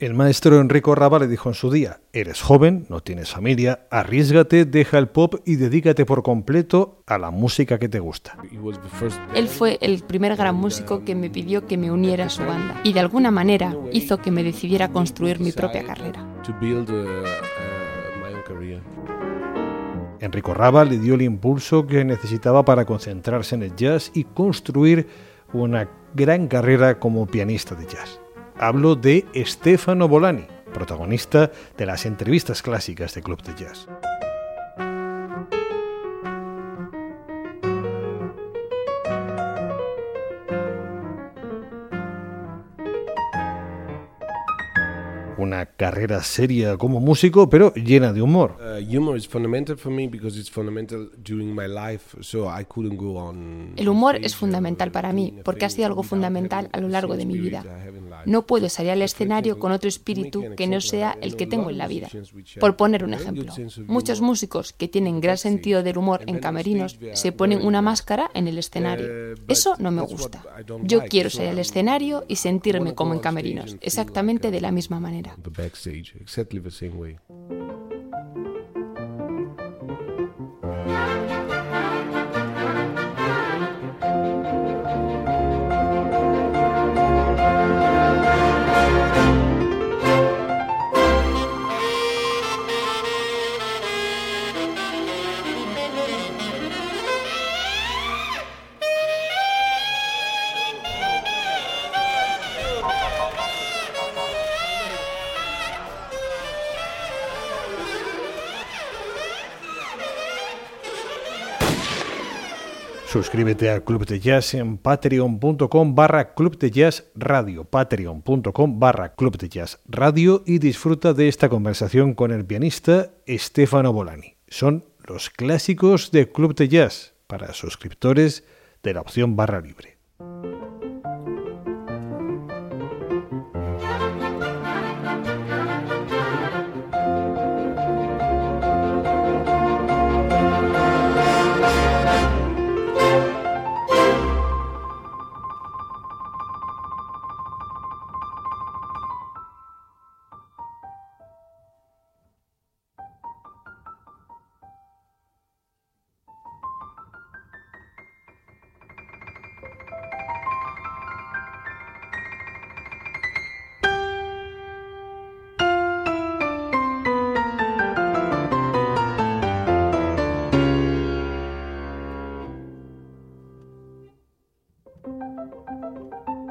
El maestro Enrico Raba le dijo en su día, eres joven, no tienes familia, arriesgate, deja el pop y dedícate por completo a la música que te gusta. Él fue el primer gran músico que me pidió que me uniera a su banda y de alguna manera hizo que me decidiera construir mi propia carrera. Enrico Raba le dio el impulso que necesitaba para concentrarse en el jazz y construir una gran carrera como pianista de jazz. Hablo de Stefano Bolani, protagonista de las entrevistas clásicas de Club de Jazz. una carrera seria como músico, pero llena de humor. El humor es fundamental para mí porque ha sido algo fundamental a lo largo de mi vida. No puedo salir al escenario con otro espíritu que no sea el que tengo en la vida. Por poner un ejemplo, muchos músicos que tienen gran sentido del humor en camerinos se ponen una máscara en el escenario. Eso no me gusta. Yo quiero salir al escenario y sentirme como en camerinos, exactamente de la misma manera. Suscríbete a Club de Jazz en patreon.com barra Club de Jazz Radio, patreon.com barra Club de Jazz Radio y disfruta de esta conversación con el pianista Stefano Bolani. Son los clásicos de Club de Jazz para suscriptores de la opción barra libre. Thank you.